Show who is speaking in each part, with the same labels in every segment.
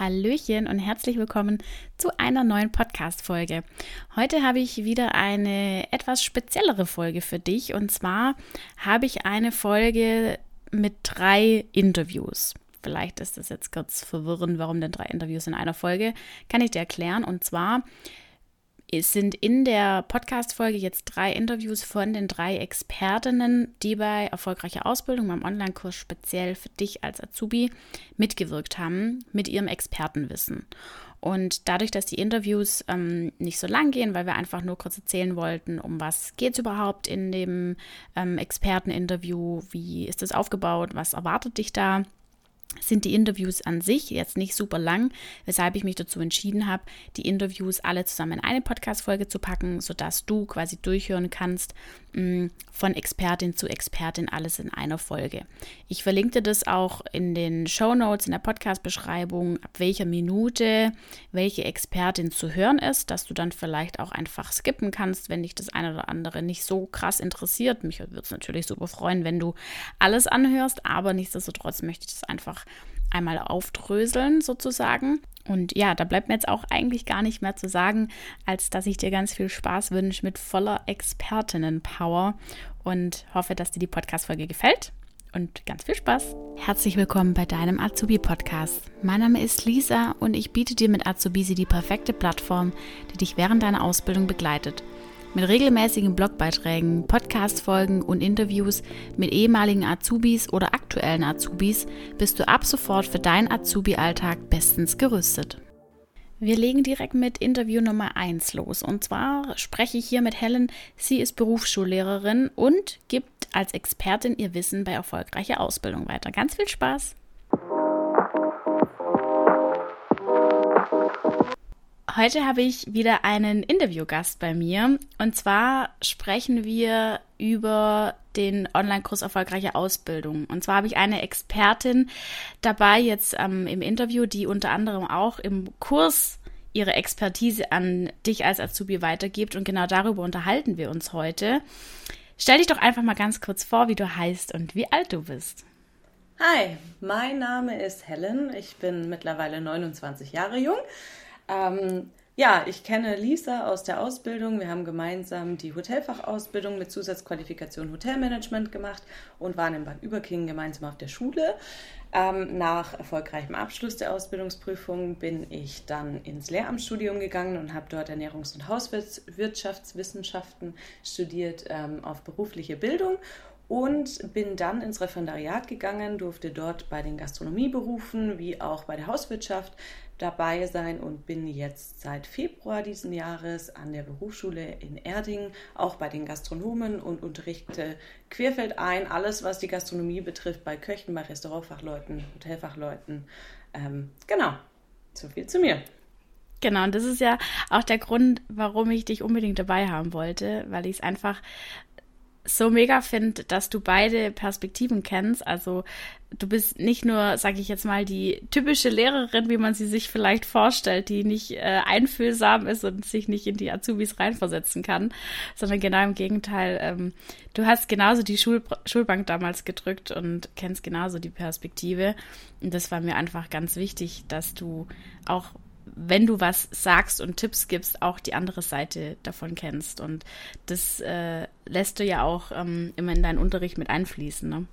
Speaker 1: Hallöchen und herzlich willkommen zu einer neuen Podcast-Folge. Heute habe ich wieder eine etwas speziellere Folge für dich und zwar habe ich eine Folge mit drei Interviews. Vielleicht ist das jetzt kurz verwirrend, warum denn drei Interviews in einer Folge. Kann ich dir erklären. Und zwar es sind in der Podcast-Folge jetzt drei Interviews von den drei Expertinnen, die bei erfolgreicher Ausbildung beim Online-Kurs speziell für dich als Azubi mitgewirkt haben mit ihrem Expertenwissen. Und dadurch, dass die Interviews ähm, nicht so lang gehen, weil wir einfach nur kurz erzählen wollten, um was geht es überhaupt in dem ähm, Experteninterview, wie ist das aufgebaut, was erwartet dich da, sind die Interviews an sich jetzt nicht super lang, weshalb ich mich dazu entschieden habe, die Interviews alle zusammen in eine Podcast-Folge zu packen, sodass du quasi durchhören kannst, von Expertin zu Expertin alles in einer Folge. Ich verlinke dir das auch in den Show Notes, in der Podcast-Beschreibung, ab welcher Minute welche Expertin zu hören ist, dass du dann vielleicht auch einfach skippen kannst, wenn dich das eine oder andere nicht so krass interessiert. Mich würde es natürlich super freuen, wenn du alles anhörst, aber nichtsdestotrotz möchte ich das einfach einmal aufdröseln sozusagen. Und ja, da bleibt mir jetzt auch eigentlich gar nicht mehr zu sagen, als dass ich dir ganz viel Spaß wünsche mit voller Expertinnen-Power und hoffe, dass dir die Podcast-Folge gefällt. Und ganz viel Spaß. Herzlich willkommen bei deinem Azubi-Podcast. Mein Name ist Lisa und ich biete dir mit Azubisi die perfekte Plattform, die dich während deiner Ausbildung begleitet – mit regelmäßigen Blogbeiträgen, Podcast-Folgen und Interviews mit ehemaligen Azubis oder aktuellen Azubis bist du ab sofort für deinen Azubi-Alltag bestens gerüstet. Wir legen direkt mit Interview Nummer 1 los. Und zwar spreche ich hier mit Helen. Sie ist Berufsschullehrerin und gibt als Expertin ihr Wissen bei erfolgreicher Ausbildung weiter. Ganz viel Spaß! Heute habe ich wieder einen Interviewgast bei mir. Und zwar sprechen wir über den Online-Kurs Erfolgreiche Ausbildung. Und zwar habe ich eine Expertin dabei jetzt ähm, im Interview, die unter anderem auch im Kurs ihre Expertise an dich als Azubi weitergibt. Und genau darüber unterhalten wir uns heute. Stell dich doch einfach mal ganz kurz vor, wie du heißt und wie alt du bist.
Speaker 2: Hi, mein Name ist Helen. Ich bin mittlerweile 29 Jahre jung. Ähm, ja, ich kenne Lisa aus der Ausbildung. Wir haben gemeinsam die Hotelfachausbildung mit Zusatzqualifikation Hotelmanagement gemacht und waren in Bad Überkingen gemeinsam auf der Schule. Ähm, nach erfolgreichem Abschluss der Ausbildungsprüfung bin ich dann ins Lehramtsstudium gegangen und habe dort Ernährungs- und Hauswirtschaftswissenschaften studiert ähm, auf berufliche Bildung und bin dann ins Referendariat gegangen, durfte dort bei den Gastronomieberufen wie auch bei der Hauswirtschaft dabei sein und bin jetzt seit Februar diesen Jahres an der Berufsschule in Erding, auch bei den Gastronomen und unterrichte querfeldein alles, was die Gastronomie betrifft, bei Köchen, bei Restaurantfachleuten, Hotelfachleuten. Ähm, genau, so viel zu mir.
Speaker 1: Genau, und das ist ja auch der Grund, warum ich dich unbedingt dabei haben wollte, weil ich es einfach so mega finde, dass du beide Perspektiven kennst. Also du bist nicht nur, sage ich jetzt mal, die typische Lehrerin, wie man sie sich vielleicht vorstellt, die nicht äh, einfühlsam ist und sich nicht in die Azubis reinversetzen kann, sondern genau im Gegenteil. Ähm, du hast genauso die Schul Schulbank damals gedrückt und kennst genauso die Perspektive. Und das war mir einfach ganz wichtig, dass du auch wenn du was sagst und Tipps gibst, auch die andere Seite davon kennst. Und das äh, lässt du ja auch ähm, immer in deinen Unterricht mit einfließen. Ne?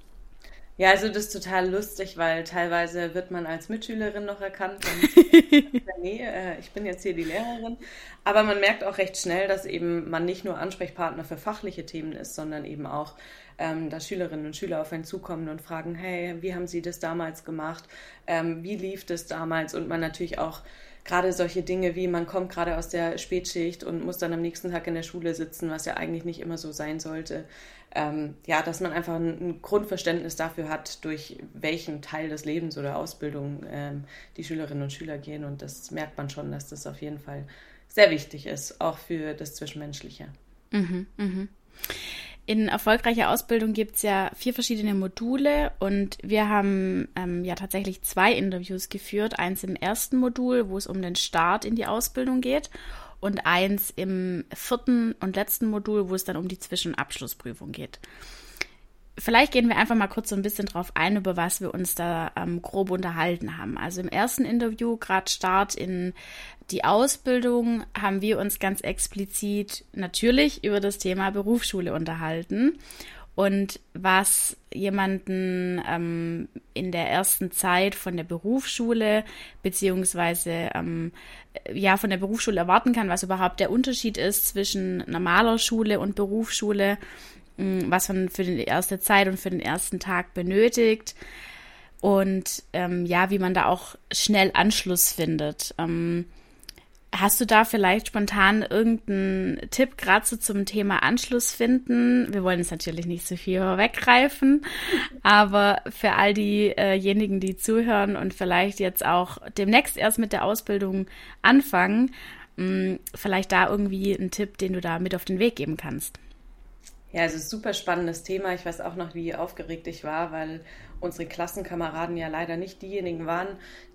Speaker 2: Ja, also das ist total lustig, weil teilweise wird man als Mitschülerin noch erkannt. Und, nee, äh, ich bin jetzt hier die Lehrerin. Aber man merkt auch recht schnell, dass eben man nicht nur Ansprechpartner für fachliche Themen ist, sondern eben auch, ähm, dass Schülerinnen und Schüler auf einen zukommen und fragen, hey, wie haben Sie das damals gemacht? Ähm, wie lief das damals? Und man natürlich auch gerade solche Dinge wie man kommt gerade aus der Spätschicht und muss dann am nächsten Tag in der Schule sitzen, was ja eigentlich nicht immer so sein sollte. Ähm, ja, dass man einfach ein, Grundverständnis dafür hat, durch welchen Teil des Lebens oder Ausbildung ähm, die Schülerinnen und Schüler gehen. Und das merkt man schon, dass das auf jeden Fall sehr wichtig ist, auch für das Zwischenmenschliche. Mhm,
Speaker 1: mh. In erfolgreicher Ausbildung gibt es ja vier verschiedene Module und wir haben ähm, ja tatsächlich zwei Interviews geführt. Eins im ersten Modul, wo es um den Start in die Ausbildung geht und eins im vierten und letzten Modul, wo es dann um die Zwischenabschlussprüfung geht. Vielleicht gehen wir einfach mal kurz so ein bisschen drauf ein, über was wir uns da ähm, grob unterhalten haben. Also im ersten Interview, gerade Start in die Ausbildung, haben wir uns ganz explizit natürlich über das Thema Berufsschule unterhalten und was jemanden ähm, in der ersten Zeit von der Berufsschule beziehungsweise ähm, ja von der Berufsschule erwarten kann, was überhaupt der Unterschied ist zwischen normaler Schule und Berufsschule, was man für die erste Zeit und für den ersten Tag benötigt und ähm, ja, wie man da auch schnell Anschluss findet. Ähm, Hast du da vielleicht spontan irgendeinen Tipp gerade so zum Thema Anschluss finden? Wir wollen es natürlich nicht so viel weggreifen, aber für all diejenigen, die zuhören und vielleicht jetzt auch demnächst erst mit der Ausbildung anfangen, mh, vielleicht da irgendwie einen Tipp, den du da mit auf den Weg geben kannst.
Speaker 2: Ja, also super spannendes Thema. Ich weiß auch noch, wie aufgeregt ich war, weil unsere Klassenkameraden ja leider nicht diejenigen waren,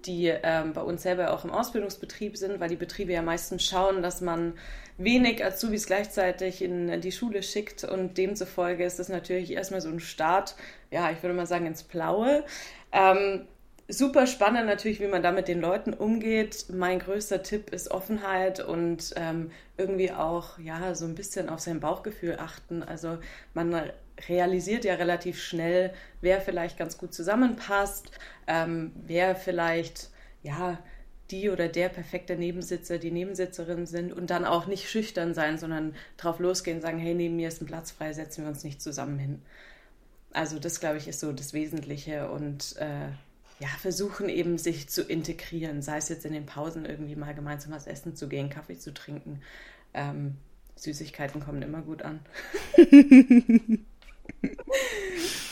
Speaker 2: die ähm, bei uns selber auch im Ausbildungsbetrieb sind, weil die Betriebe ja meistens schauen, dass man wenig Azubis gleichzeitig in die Schule schickt und demzufolge ist das natürlich erstmal so ein Start, ja, ich würde mal sagen, ins Blaue. Ähm, super spannend natürlich, wie man da mit den Leuten umgeht. Mein größter Tipp ist Offenheit und ähm, irgendwie auch ja so ein bisschen auf sein Bauchgefühl achten. Also man realisiert ja relativ schnell, wer vielleicht ganz gut zusammenpasst, ähm, wer vielleicht ja die oder der perfekte Nebensitzer, die Nebensitzerin sind und dann auch nicht schüchtern sein, sondern drauf losgehen, sagen, hey, neben mir ist ein Platz frei, setzen wir uns nicht zusammen hin. Also das, glaube ich, ist so das Wesentliche und äh, ja, versuchen eben sich zu integrieren, sei es jetzt in den Pausen irgendwie mal gemeinsam was essen zu gehen, Kaffee zu trinken. Ähm, Süßigkeiten kommen immer gut an.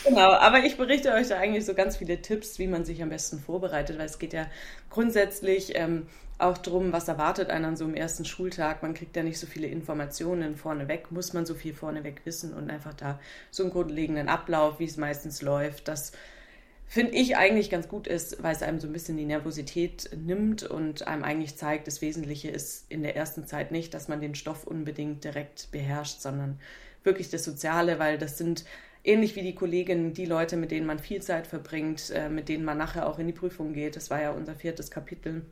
Speaker 2: genau, aber ich berichte euch da eigentlich so ganz viele Tipps, wie man sich am besten vorbereitet, weil es geht ja grundsätzlich ähm, auch darum, was erwartet einen an so einem ersten Schultag. Man kriegt ja nicht so viele Informationen vorneweg, muss man so viel vorneweg wissen und einfach da so einen grundlegenden Ablauf, wie es meistens läuft, das finde ich eigentlich ganz gut ist, weil es einem so ein bisschen die Nervosität nimmt und einem eigentlich zeigt, das Wesentliche ist in der ersten Zeit nicht, dass man den Stoff unbedingt direkt beherrscht, sondern wirklich das Soziale, weil das sind ähnlich wie die Kolleginnen, die Leute, mit denen man viel Zeit verbringt, äh, mit denen man nachher auch in die Prüfung geht. Das war ja unser viertes Kapitel,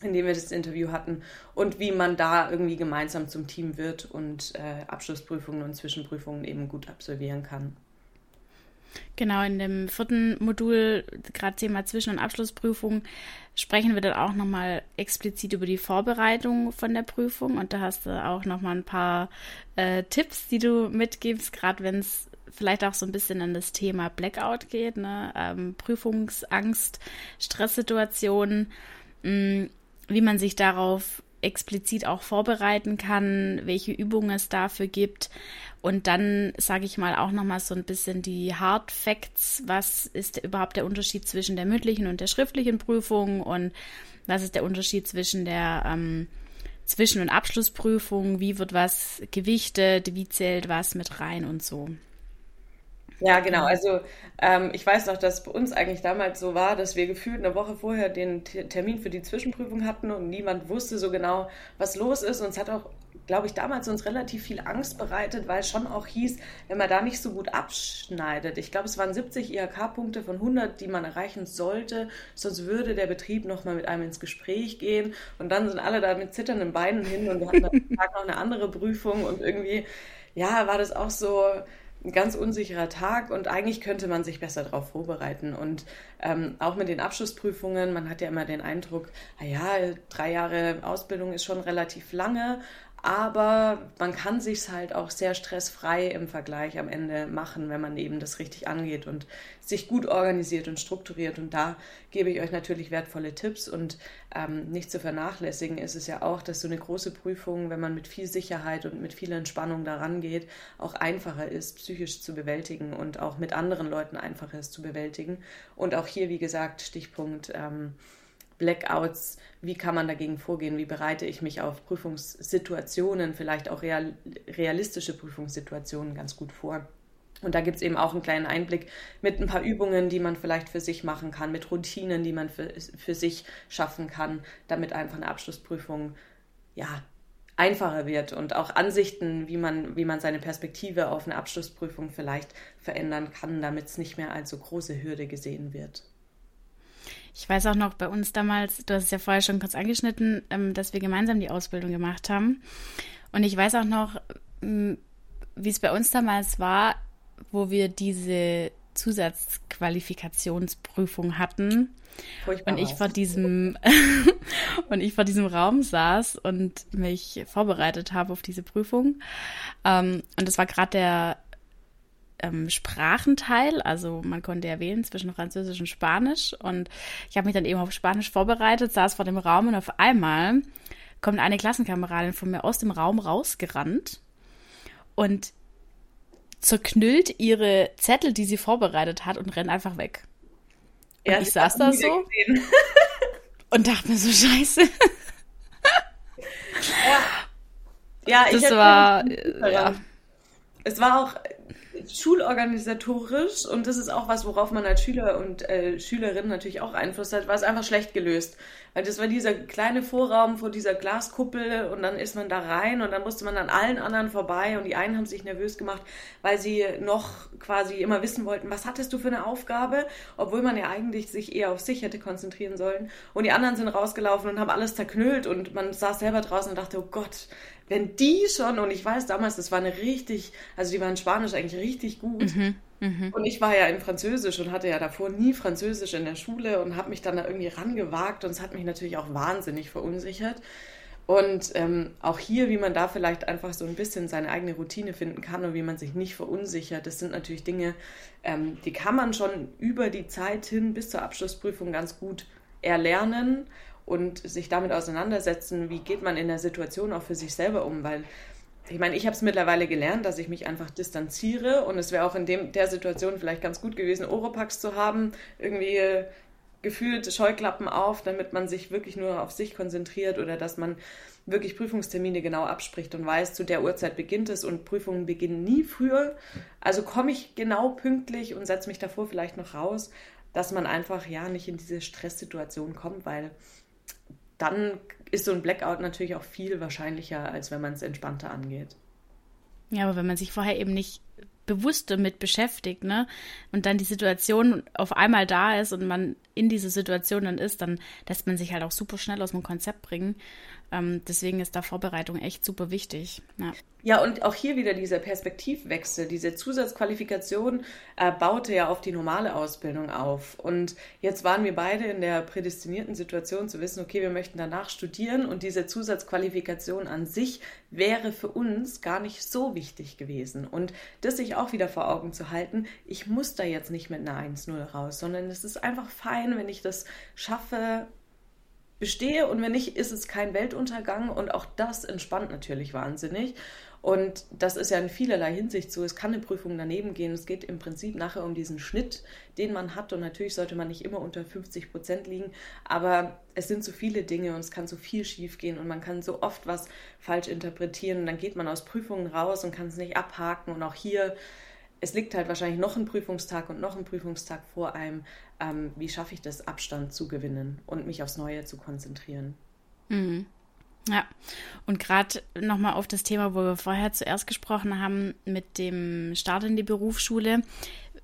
Speaker 2: in dem wir das Interview hatten und wie man da irgendwie gemeinsam zum Team wird und äh, Abschlussprüfungen und Zwischenprüfungen eben gut absolvieren kann.
Speaker 1: Genau, in dem vierten Modul, gerade Thema Zwischen- und Abschlussprüfung, sprechen wir dann auch nochmal explizit über die Vorbereitung von der Prüfung. Und da hast du auch nochmal ein paar äh, Tipps, die du mitgibst, gerade wenn es vielleicht auch so ein bisschen an das Thema Blackout geht, ne? Ähm, Prüfungsangst, Stresssituationen, mh, mm, wie man sich darauf explizit auch vorbereiten kann, welche Übungen es dafür gibt. Und dann sage ich mal auch nochmal so ein bisschen die Hard Facts. Was ist überhaupt der Unterschied zwischen der mündlichen und der schriftlichen Prüfung und was ist der Unterschied zwischen der ähm, Zwischen- und Abschlussprüfung? Wie wird was gewichtet? Wie zählt was mit rein und so?
Speaker 2: Ja, genau. Also ähm, ich weiß noch, dass bei uns eigentlich damals so war, dass wir gefühlt eine Woche vorher den Termin für die Zwischenprüfung hatten und niemand wusste so genau, was los ist. Und es hat auch, glaube ich, damals uns relativ viel Angst bereitet, weil es schon auch hieß, wenn man da nicht so gut abschneidet. Ich glaube, es waren 70 IHK-Punkte von 100, die man erreichen sollte, sonst würde der Betrieb nochmal mit einem ins Gespräch gehen. Und dann sind alle da mit zitternden Beinen hin und wir hatten am Tag noch eine andere Prüfung und irgendwie, ja, war das auch so ein ganz unsicherer Tag und eigentlich könnte man sich besser darauf vorbereiten. Und ähm, auch mit den Abschlussprüfungen, man hat ja immer den Eindruck, naja, drei Jahre Ausbildung ist schon relativ lange, aber man kann sich halt auch sehr stressfrei im Vergleich am Ende machen, wenn man eben das richtig angeht und sich gut organisiert und strukturiert. Und da gebe ich euch natürlich wertvolle Tipps. Und ähm, nicht zu vernachlässigen ist es ja auch, dass so eine große Prüfung, wenn man mit viel Sicherheit und mit viel Entspannung daran geht, auch einfacher ist, psychisch zu bewältigen und auch mit anderen Leuten einfacher ist zu bewältigen. Und auch hier, wie gesagt, Stichpunkt. Ähm, Blackouts, wie kann man dagegen vorgehen, wie bereite ich mich auf Prüfungssituationen, vielleicht auch real, realistische Prüfungssituationen ganz gut vor. Und da gibt es eben auch einen kleinen Einblick mit ein paar Übungen, die man vielleicht für sich machen kann, mit Routinen, die man für, für sich schaffen kann, damit einfach eine Abschlussprüfung ja einfacher wird und auch Ansichten, wie man, wie man seine Perspektive auf eine Abschlussprüfung vielleicht verändern kann, damit es nicht mehr als so große Hürde gesehen wird.
Speaker 1: Ich weiß auch noch bei uns damals, du hast es ja vorher schon kurz angeschnitten, ähm, dass wir gemeinsam die Ausbildung gemacht haben. Und ich weiß auch noch, wie es bei uns damals war, wo wir diese Zusatzqualifikationsprüfung hatten. Furchtbar und ich vor diesem und ich vor diesem Raum saß und mich vorbereitet habe auf diese Prüfung. Ähm, und das war gerade der ähm, Sprachenteil, also man konnte ja wählen zwischen Französisch und Spanisch. Und ich habe mich dann eben auf Spanisch vorbereitet, saß vor dem Raum und auf einmal kommt eine Klassenkameradin von mir aus dem Raum rausgerannt und zerknüllt ihre Zettel, die sie vorbereitet hat, und rennt einfach weg. Und ja, ich saß da so und dachte mir so, scheiße.
Speaker 2: Ja, ja ich das war, ja. Es war auch schulorganisatorisch und das ist auch was, worauf man als Schüler und äh, Schülerin natürlich auch Einfluss hat, war es einfach schlecht gelöst. Weil das war dieser kleine Vorraum vor dieser Glaskuppel und dann ist man da rein und dann musste man an allen anderen vorbei und die einen haben sich nervös gemacht, weil sie noch quasi immer wissen wollten, was hattest du für eine Aufgabe, obwohl man ja eigentlich sich eher auf sich hätte konzentrieren sollen. Und die anderen sind rausgelaufen und haben alles zerknüllt und man saß selber draußen und dachte, oh Gott, wenn die schon, und ich weiß damals, das war eine richtig, also die waren Spanisch eigentlich richtig gut. Mhm, mh. Und ich war ja in Französisch und hatte ja davor nie Französisch in der Schule und habe mich dann da irgendwie rangewagt und es hat mich natürlich auch wahnsinnig verunsichert. Und ähm, auch hier, wie man da vielleicht einfach so ein bisschen seine eigene Routine finden kann und wie man sich nicht verunsichert, das sind natürlich Dinge, ähm, die kann man schon über die Zeit hin bis zur Abschlussprüfung ganz gut erlernen und sich damit auseinandersetzen, wie geht man in der Situation auch für sich selber um, weil ich meine, ich habe es mittlerweile gelernt, dass ich mich einfach distanziere und es wäre auch in dem, der Situation vielleicht ganz gut gewesen, Oropax zu haben, irgendwie gefühlt Scheuklappen auf, damit man sich wirklich nur auf sich konzentriert oder dass man wirklich Prüfungstermine genau abspricht und weiß, zu der Uhrzeit beginnt es und Prüfungen beginnen nie früher. Also komme ich genau pünktlich und setze mich davor vielleicht noch raus, dass man einfach ja nicht in diese Stresssituation kommt, weil dann ist so ein Blackout natürlich auch viel wahrscheinlicher, als wenn man es entspannter angeht.
Speaker 1: Ja, aber wenn man sich vorher eben nicht bewusst damit beschäftigt, ne, und dann die Situation auf einmal da ist und man in diese Situation dann ist, dann lässt man sich halt auch super schnell aus dem Konzept bringen. Ähm, deswegen ist da Vorbereitung echt super wichtig.
Speaker 2: Ja. ja, und auch hier wieder dieser Perspektivwechsel, diese Zusatzqualifikation äh, baute ja auf die normale Ausbildung auf. Und jetzt waren wir beide in der prädestinierten Situation zu wissen, okay, wir möchten danach studieren und diese Zusatzqualifikation an sich wäre für uns gar nicht so wichtig gewesen. Und das sich auch wieder vor Augen zu halten, ich muss da jetzt nicht mit einer 1-0 raus, sondern es ist einfach fein, wenn ich das schaffe, bestehe und wenn nicht, ist es kein Weltuntergang und auch das entspannt natürlich wahnsinnig. Und das ist ja in vielerlei Hinsicht so. Es kann eine Prüfung daneben gehen. Es geht im Prinzip nachher um diesen Schnitt, den man hat. Und natürlich sollte man nicht immer unter 50 Prozent liegen. Aber es sind so viele Dinge und es kann so viel schief gehen und man kann so oft was falsch interpretieren. Und dann geht man aus Prüfungen raus und kann es nicht abhaken. Und auch hier es liegt halt wahrscheinlich noch ein Prüfungstag und noch ein Prüfungstag vor einem. Ähm, wie schaffe ich das, Abstand zu gewinnen und mich aufs Neue zu konzentrieren?
Speaker 1: Mhm. Ja, und gerade nochmal auf das Thema, wo wir vorher zuerst gesprochen haben, mit dem Start in die Berufsschule.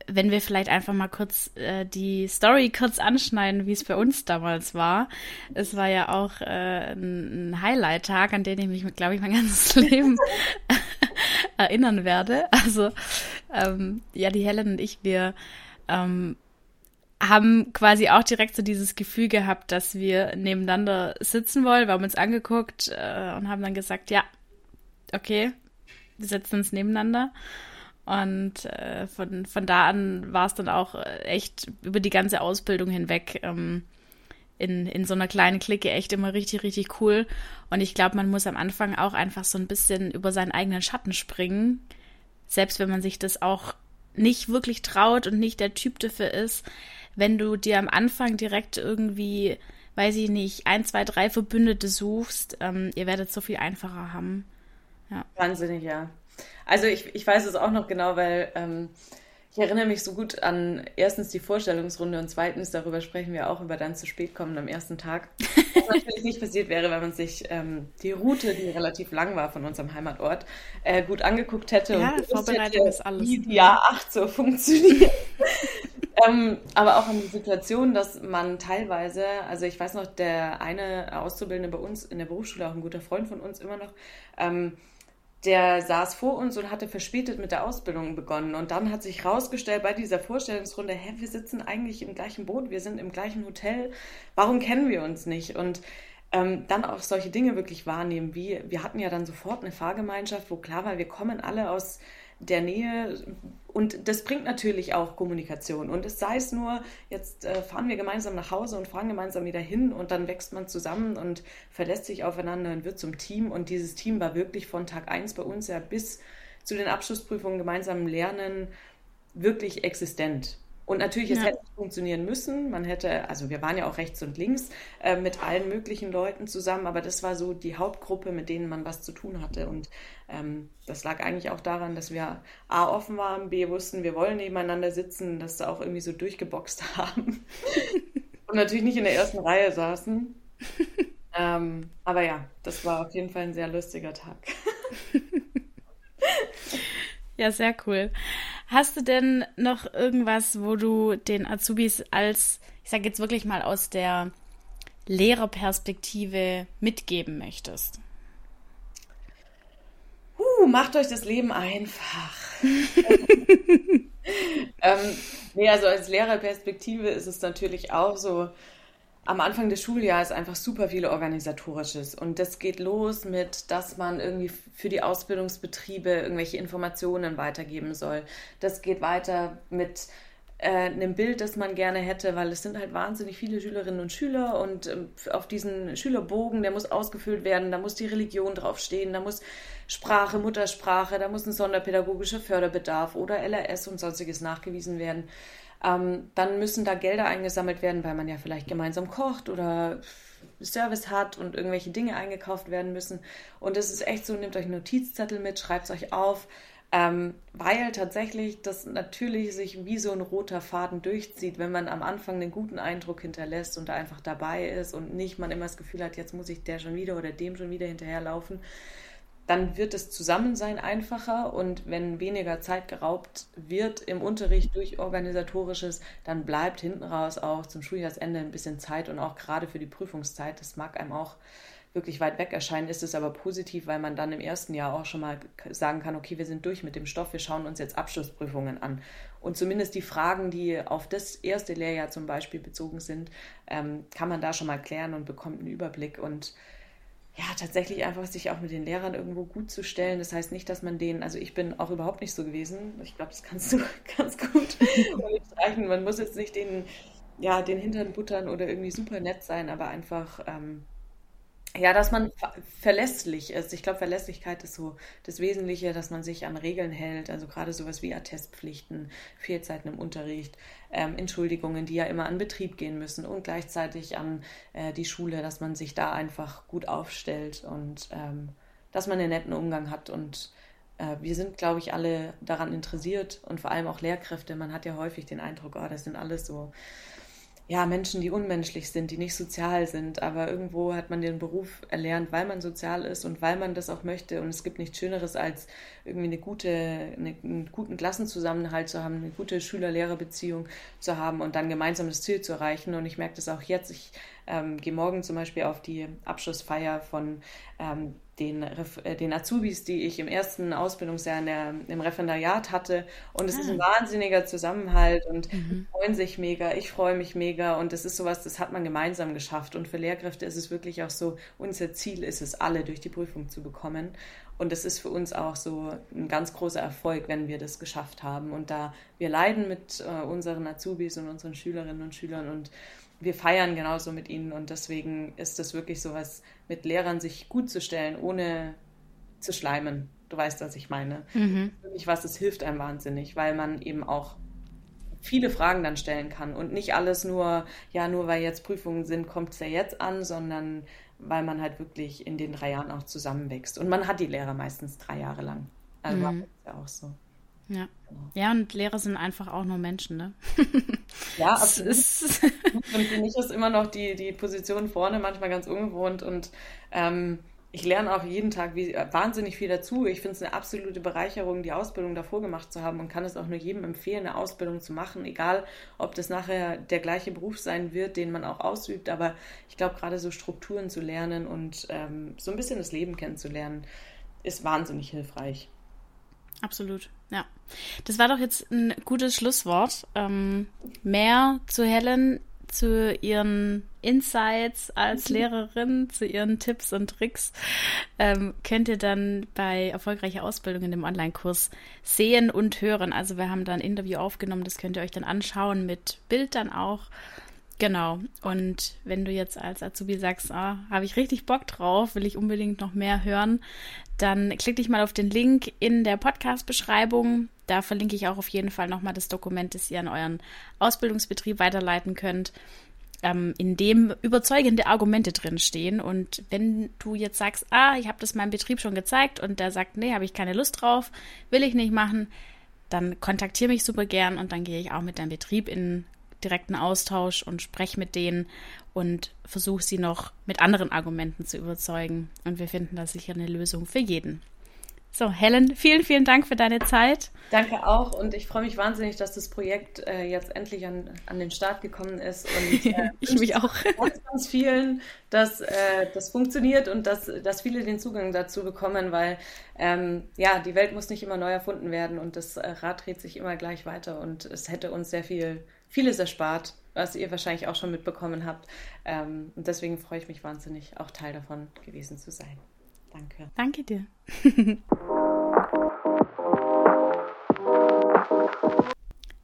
Speaker 1: Wenn wir vielleicht einfach mal kurz äh, die Story kurz anschneiden, wie es bei uns damals war. Es war ja auch äh, ein, Highlight-Tag, an den ich mich, glaube ich, mein ganzes Leben erinnern werde. Also, ähm, ja, die Helen und ich, wir ähm, haben quasi auch direkt so dieses Gefühl gehabt, dass wir nebeneinander sitzen wollen. Wir haben uns angeguckt äh, und haben dann gesagt, ja, okay, wir setzen uns nebeneinander. Und äh, von, von da an war es dann auch echt über die ganze Ausbildung hinweg ähm, in, in so einer kleinen Clique echt immer richtig, richtig cool. Und ich glaube, man muss am Anfang auch einfach so ein bisschen über seinen eigenen Schatten springen. Selbst wenn man sich das auch nicht wirklich traut und nicht der Typ dafür ist. Wenn du dir am Anfang direkt irgendwie, weiß ich nicht, ein, zwei, drei Verbündete suchst, ähm, ihr werdet so viel einfacher haben.
Speaker 2: Ja. Wahnsinnig, ja. Also ich, ich weiß es auch noch genau, weil ähm, ich erinnere mich so gut an erstens die Vorstellungsrunde und zweitens, darüber sprechen wir auch, über dann zu spät kommen am ersten Tag. Was natürlich nicht passiert wäre, wenn man sich ähm, die Route, die relativ lang war von unserem Heimatort, äh, gut angeguckt hätte.
Speaker 1: Ja,
Speaker 2: und
Speaker 1: Vorbereitung hätte, ist alles.
Speaker 2: Wie Jahr 8 so funktioniert. ähm, aber auch an die Situation, dass man teilweise, also ich weiß noch, der eine Auszubildende bei uns in der Berufsschule, auch ein guter Freund von uns immer noch, ähm, der saß vor uns und hatte verspätet mit der Ausbildung begonnen. Und dann hat sich herausgestellt bei dieser Vorstellungsrunde, hä, wir sitzen eigentlich im gleichen Boot, wir sind im gleichen Hotel, warum kennen wir uns nicht? Und ähm, dann auch solche Dinge wirklich wahrnehmen, wie wir hatten ja dann sofort eine Fahrgemeinschaft, wo klar war, wir kommen alle aus der Nähe. Und das bringt natürlich auch Kommunikation. Und es sei es nur, jetzt äh, fahren wir gemeinsam nach Hause und fahren gemeinsam wieder hin und dann wächst man zusammen und verlässt sich aufeinander und wird zum Team. Und dieses Team war wirklich von Tag 1 bei uns ja bis zu den Abschlussprüfungen gemeinsam lernen wirklich existent. Und natürlich, es ja. hätte funktionieren müssen. Man hätte, also wir waren ja auch rechts und links äh, mit allen möglichen Leuten zusammen, aber das war so die Hauptgruppe, mit denen man was zu tun hatte. Und ähm, das lag eigentlich auch daran, dass wir A offen waren, B wussten, wir wollen nebeneinander sitzen, dass sie auch irgendwie so durchgeboxt haben. und natürlich nicht in der ersten Reihe saßen. ähm, aber ja, das war auf jeden Fall ein sehr lustiger Tag.
Speaker 1: ja, sehr cool. Hast du denn noch irgendwas, wo du den Azubis als, ich sage jetzt wirklich mal aus der Lehrerperspektive mitgeben möchtest?
Speaker 2: Uh, macht euch das Leben einfach. ähm, nee, also als Lehrerperspektive ist es natürlich auch so, am Anfang des Schuljahres einfach super viel organisatorisches und das geht los mit, dass man irgendwie für die Ausbildungsbetriebe irgendwelche Informationen weitergeben soll. Das geht weiter mit äh, einem Bild, das man gerne hätte, weil es sind halt wahnsinnig viele Schülerinnen und Schüler und äh, auf diesen Schülerbogen, der muss ausgefüllt werden, da muss die Religion draufstehen, da muss Sprache, Muttersprache, da muss ein sonderpädagogischer Förderbedarf oder LRS und sonstiges nachgewiesen werden. Ähm, dann müssen da Gelder eingesammelt werden, weil man ja vielleicht gemeinsam kocht oder Service hat und irgendwelche Dinge eingekauft werden müssen. Und es ist echt so, nehmt euch Notizzettel mit, schreibt es euch auf, ähm, weil tatsächlich das natürlich sich wie so ein roter Faden durchzieht, wenn man am Anfang einen guten Eindruck hinterlässt und da einfach dabei ist und nicht man immer das Gefühl hat, jetzt muss ich der schon wieder oder dem schon wieder hinterherlaufen dann wird das Zusammensein einfacher und wenn weniger Zeit geraubt wird im Unterricht durch organisatorisches, dann bleibt hinten raus auch zum Schuljahrsende ein bisschen Zeit und auch gerade für die Prüfungszeit, das mag einem auch wirklich weit weg erscheinen, ist es aber positiv, weil man dann im ersten Jahr auch schon mal sagen kann, okay, wir sind durch mit dem Stoff, wir schauen uns jetzt Abschlussprüfungen an. Und zumindest die Fragen, die auf das erste Lehrjahr zum Beispiel bezogen sind, ähm, kann man da schon mal klären und bekommt einen Überblick und ja, tatsächlich einfach sich auch mit den Lehrern irgendwo gut zu stellen. Das heißt nicht, dass man denen, also ich bin auch überhaupt nicht so gewesen. Ich glaube, das kannst du ganz gut unterstreichen. Man muss jetzt nicht den, ja, den Hintern buttern oder irgendwie super nett sein, aber einfach ähm, ja, dass man verlässlich ist. Ich glaube, Verlässlichkeit ist so das Wesentliche, dass man sich an Regeln hält. Also gerade sowas wie Attestpflichten, Fehlzeiten im Unterricht, ähm, Entschuldigungen, die ja immer an Betrieb gehen müssen und gleichzeitig an äh, die Schule, dass man sich da einfach gut aufstellt und ähm, dass man einen netten Umgang hat. Und äh, wir sind, glaube ich, alle daran interessiert und vor allem auch Lehrkräfte. Man hat ja häufig den Eindruck, oh, das sind alles so ja, Menschen, die unmenschlich sind, die nicht sozial sind, aber irgendwo hat man den Beruf erlernt, weil man sozial ist und weil man das auch möchte. Und es gibt nichts Schöneres, als irgendwie eine gute, eine, einen guten Klassenzusammenhalt zu haben, eine gute Schüler-Lehrer-Beziehung zu haben und dann gemeinsam das Ziel zu erreichen. Und ich merke das auch jetzt. Ich ähm, gehe morgen zum Beispiel auf die Abschlussfeier von ähm, den, äh, den Azubis, die ich im ersten Ausbildungsjahr der, im Referendariat hatte. Und es ah. ist ein ah. wahnsinniger Zusammenhalt und mhm. freuen sich mega. Ich freue mich mega. Und das ist sowas, das hat man gemeinsam geschafft. Und für Lehrkräfte ist es wirklich auch so, unser Ziel ist es, alle durch die Prüfung zu bekommen. Und das ist für uns auch so ein ganz großer Erfolg, wenn wir das geschafft haben. Und da wir leiden mit äh, unseren Azubis und unseren Schülerinnen und Schülern und wir feiern genauso mit ihnen und deswegen ist das wirklich so was mit Lehrern sich gut zu stellen, ohne zu schleimen. Du weißt, was ich meine. Mhm. Wirklich was, das hilft einem wahnsinnig, weil man eben auch viele Fragen dann stellen kann und nicht alles nur, ja, nur weil jetzt Prüfungen sind, kommt es ja jetzt an, sondern weil man halt wirklich in den drei Jahren auch zusammenwächst. Und man hat die Lehrer meistens drei Jahre lang. Also mhm. war das ja auch so.
Speaker 1: Ja. Ja, und Lehrer sind einfach auch nur Menschen, ne?
Speaker 2: Ja, absolut. Ist und für mich ist immer noch die, die Position vorne manchmal ganz ungewohnt und ähm, ich lerne auch jeden Tag wie, wahnsinnig viel dazu. Ich finde es eine absolute Bereicherung, die Ausbildung davor gemacht zu haben und kann es auch nur jedem empfehlen, eine Ausbildung zu machen, egal ob das nachher der gleiche Beruf sein wird, den man auch ausübt. Aber ich glaube, gerade so Strukturen zu lernen und ähm, so ein bisschen das Leben kennenzulernen, ist wahnsinnig hilfreich.
Speaker 1: Absolut, ja. Das war doch jetzt ein gutes Schlusswort. Ähm, mehr zu Helen zu ihren Insights als mhm. Lehrerin, zu ihren Tipps und Tricks, ähm, könnt ihr dann bei erfolgreicher Ausbildung in dem Online-Kurs sehen und hören. Also wir haben da ein Interview aufgenommen, das könnt ihr euch dann anschauen, mit Bild dann auch. Genau. Und wenn du jetzt als Azubi sagst, ah, habe ich richtig Bock drauf, will ich unbedingt noch mehr hören, dann klick dich mal auf den Link in der Podcast-Beschreibung. Da verlinke ich auch auf jeden Fall nochmal das Dokument, das ihr an euren Ausbildungsbetrieb weiterleiten könnt, ähm, in dem überzeugende Argumente drinstehen. Und wenn du jetzt sagst, ah, ich habe das meinem Betrieb schon gezeigt und der sagt, nee, habe ich keine Lust drauf, will ich nicht machen, dann kontaktiere mich super gern und dann gehe ich auch mit deinem Betrieb in direkten Austausch und spreche mit denen und versuche sie noch mit anderen Argumenten zu überzeugen. Und wir finden da sicher eine Lösung für jeden. So, Helen, vielen, vielen Dank für deine Zeit.
Speaker 2: Danke auch und ich freue mich wahnsinnig, dass das Projekt äh, jetzt endlich an, an den Start gekommen ist. Und
Speaker 1: äh, ich mich auch.
Speaker 2: Ganz, ganz vielen, dass äh, das funktioniert und dass, dass viele den Zugang dazu bekommen, weil ähm, ja, die Welt muss nicht immer neu erfunden werden und das äh, Rad dreht sich immer gleich weiter und es hätte uns sehr viel, vieles erspart, was ihr wahrscheinlich auch schon mitbekommen habt. Ähm, und deswegen freue ich mich wahnsinnig, auch Teil davon gewesen zu sein. Danke.
Speaker 1: Danke dir.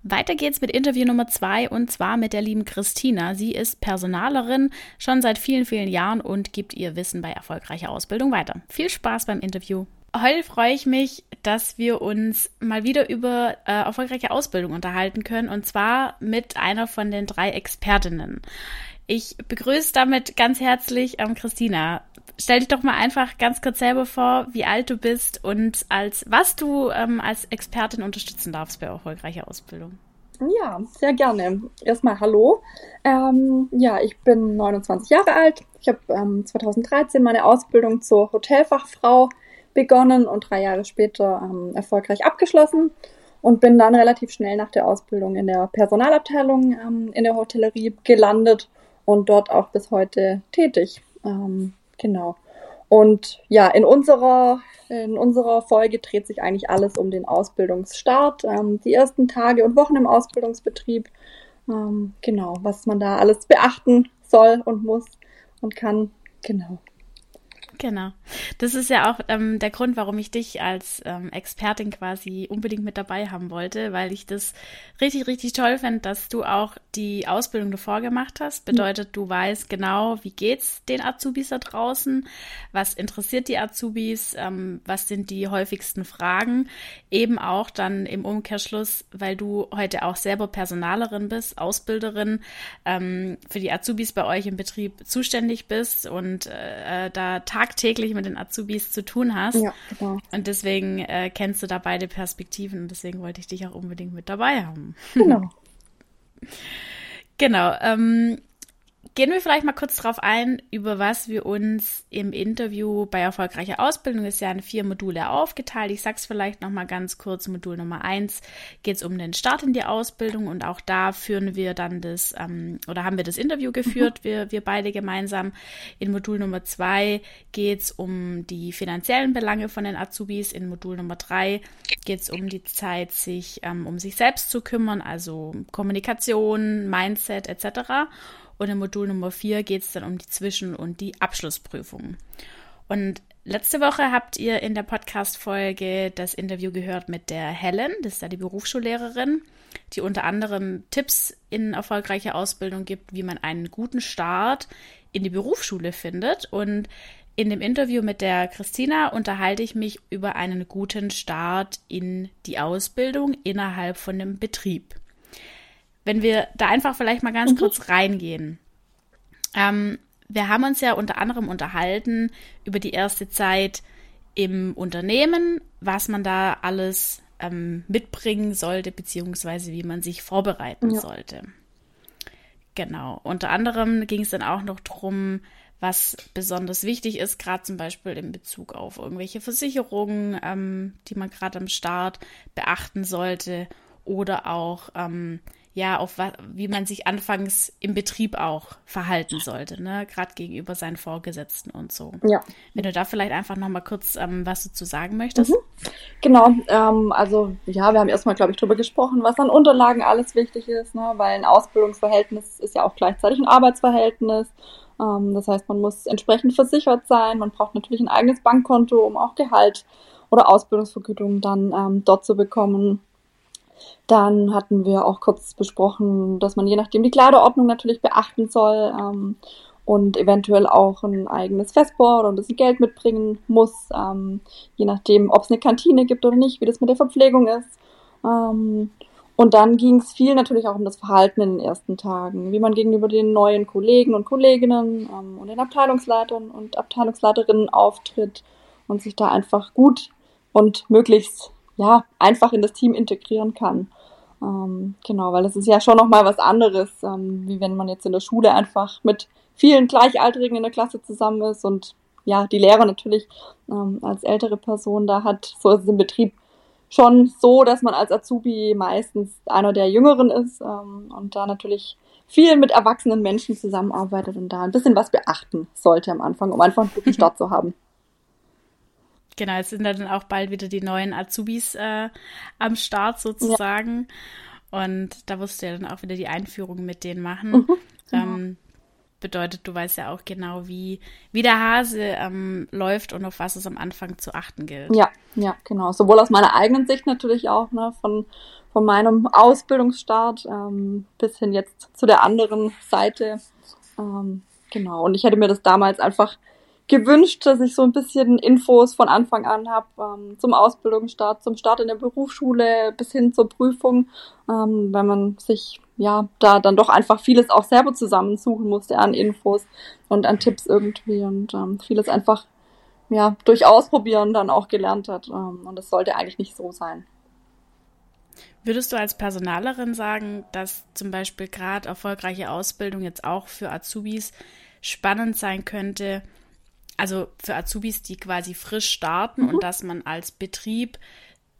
Speaker 1: Weiter geht's mit Interview Nummer zwei und zwar mit der lieben Christina. Sie ist Personalerin schon seit vielen, vielen Jahren und gibt ihr Wissen bei erfolgreicher Ausbildung weiter. Viel Spaß beim Interview. Heute freue ich mich, dass wir uns mal wieder über äh, erfolgreiche Ausbildung unterhalten können und zwar mit einer von den drei Expertinnen. Ich begrüße damit ganz herzlich ähm, Christina. Stell dich doch mal einfach ganz kurz selber vor, wie alt du bist und als was du ähm, als Expertin unterstützen darfst bei erfolgreicher Ausbildung.
Speaker 3: Ja, sehr gerne. Erstmal hallo. Ähm, ja, ich bin 29 Jahre alt. Ich habe ähm, 2013 meine Ausbildung zur Hotelfachfrau begonnen und drei Jahre später ähm, erfolgreich abgeschlossen und bin dann relativ schnell nach der Ausbildung in der Personalabteilung ähm, in der Hotellerie gelandet und dort auch bis heute tätig. Ähm, genau. Und ja, in unserer, in unserer Folge dreht sich eigentlich alles um den Ausbildungsstart, ähm, die ersten Tage und Wochen im Ausbildungsbetrieb. Ähm, genau, was man da alles beachten soll und muss und kann. Genau.
Speaker 1: Genau. Das ist ja auch ähm, der Grund, warum ich dich als ähm, Expertin quasi unbedingt mit dabei haben wollte, weil ich das richtig, richtig toll fände, dass du auch die Ausbildung davor gemacht hast. Bedeutet, du weißt genau, wie geht's den Azubis da draußen, was interessiert die Azubis, ähm, was sind die häufigsten Fragen. Eben auch dann im Umkehrschluss, weil du heute auch selber Personalerin bist, Ausbilderin, ähm, für die Azubis bei euch im Betrieb zuständig bist und äh, da tag tagtäglich mit den Azubis zu tun hast. Ja, genau. Und deswegen äh, kennst du da beide Perspektiven und deswegen wollte ich dich auch unbedingt mit dabei haben. Genau. genau. Ähm, Gehen wir vielleicht mal kurz darauf ein, über was wir uns im Interview bei erfolgreicher Ausbildung ist ja in vier Module aufgeteilt. Ich sag's vielleicht noch mal ganz kurz. Modul Nummer eins geht es um den Start in die Ausbildung und auch da führen wir dann das ähm, oder haben wir das Interview geführt, mhm. wir, wir beide gemeinsam. In Modul Nummer zwei geht es um die finanziellen Belange von den Azubis. In Modul Nummer drei geht es um die Zeit, sich ähm, um sich selbst zu kümmern, also Kommunikation, Mindset etc. Und im Modul Nummer 4 geht es dann um die Zwischen- und die Abschlussprüfungen. Und letzte Woche habt ihr in der Podcast-Folge das Interview gehört mit der Helen, das ist ja die Berufsschullehrerin, die unter anderem Tipps in erfolgreicher Ausbildung gibt, wie man einen guten Start in die Berufsschule findet. Und in dem Interview mit der Christina unterhalte ich mich über einen guten Start in die Ausbildung innerhalb von einem Betrieb wenn wir da einfach vielleicht mal ganz mhm. kurz reingehen. Ähm, wir haben uns ja unter anderem unterhalten über die erste Zeit im Unternehmen, was man da alles ähm, mitbringen sollte, beziehungsweise wie man sich vorbereiten
Speaker 3: Ja.
Speaker 1: sollte. Genau. Unter anderem ging es dann auch noch darum, was besonders wichtig ist, gerade zum Beispiel in Bezug auf irgendwelche Versicherungen, ähm, die man gerade am Start beachten sollte oder auch ähm, ja auf wie man sich anfangs im Betrieb auch verhalten sollte, ne, gerade gegenüber seinen Vorgesetzten und so.
Speaker 3: Ja.
Speaker 1: Wenn du da vielleicht einfach noch mal kurz ähm, was dazu sagen möchtest.
Speaker 3: Genau, ähm, also ja, wir haben erstmal, glaube ich, drüber gesprochen, was an Unterlagen alles wichtig ist, ne? weil ein Ausbildungsverhältnis ist ja auch gleichzeitig ein Arbeitsverhältnis. Ähm, das heißt, man muss entsprechend versichert sein, man braucht natürlich ein eigenes Bankkonto, um auch Gehalt oder Ausbildungsvergütung dann ähm, dort zu bekommen. Dann hatten wir auch kurz besprochen, dass man je nachdem die Kleiderordnung natürlich beachten soll ähm, und eventuell auch ein eigenes Festboard oder ein bisschen Geld mitbringen muss, ähm, je nachdem, ob es eine Kantine gibt oder nicht, wie das mit der Verpflegung ist. Ähm, und dann ging es viel natürlich auch um das Verhalten in den ersten Tagen, wie man gegenüber den neuen Kollegen und Kolleginnen ähm, und den Abteilungsleitern und Abteilungsleiterinnen auftritt und sich da einfach gut und möglichst ja einfach in das Team integrieren kann. Ähm, genau, weil das ist ja schon nochmal was anderes, ähm, wie wenn man jetzt in der Schule einfach mit vielen Gleichaltrigen in der Klasse zusammen ist und ja, die Lehrer natürlich ähm, als ältere Person da hat. So ist es im Betrieb schon so, dass man als Azubi meistens einer der Jüngeren ist ähm, und da natürlich viel mit erwachsenen Menschen zusammenarbeitet und da ein bisschen was beachten sollte am Anfang, um einfach einen guten Start zu haben.
Speaker 1: Genau, jetzt sind dann auch bald wieder die neuen Azubis äh, am Start sozusagen. Und da wirst du ja dann auch wieder die Einführung mit denen machen.
Speaker 3: Mhm,
Speaker 1: ähm, bedeutet, du weißt ja auch genau, wie, wie der Hase ähm, läuft und auf was es am Anfang zu achten gilt.
Speaker 3: Ja, ja, genau. Sowohl aus meiner eigenen Sicht natürlich auch, ne, von, von meinem Ausbildungsstart ähm, bis hin jetzt zu der anderen Seite. Ähm, genau. Und ich hätte mir das damals einfach gewünscht, dass ich so ein bisschen Infos von Anfang an habe ähm, zum Ausbildungsstart, zum Start in der Berufsschule bis hin zur Prüfung, ähm, wenn man sich ja da dann doch einfach vieles auch selber zusammensuchen musste an Infos und an Tipps irgendwie und ähm, vieles einfach ja durch Ausprobieren dann auch gelernt hat ähm, und das sollte eigentlich nicht so sein.
Speaker 1: Würdest du als Personalerin sagen, dass zum Beispiel gerade erfolgreiche Ausbildung jetzt auch für Azubis spannend sein könnte, also für Azubis, die quasi frisch starten und dass man als Betrieb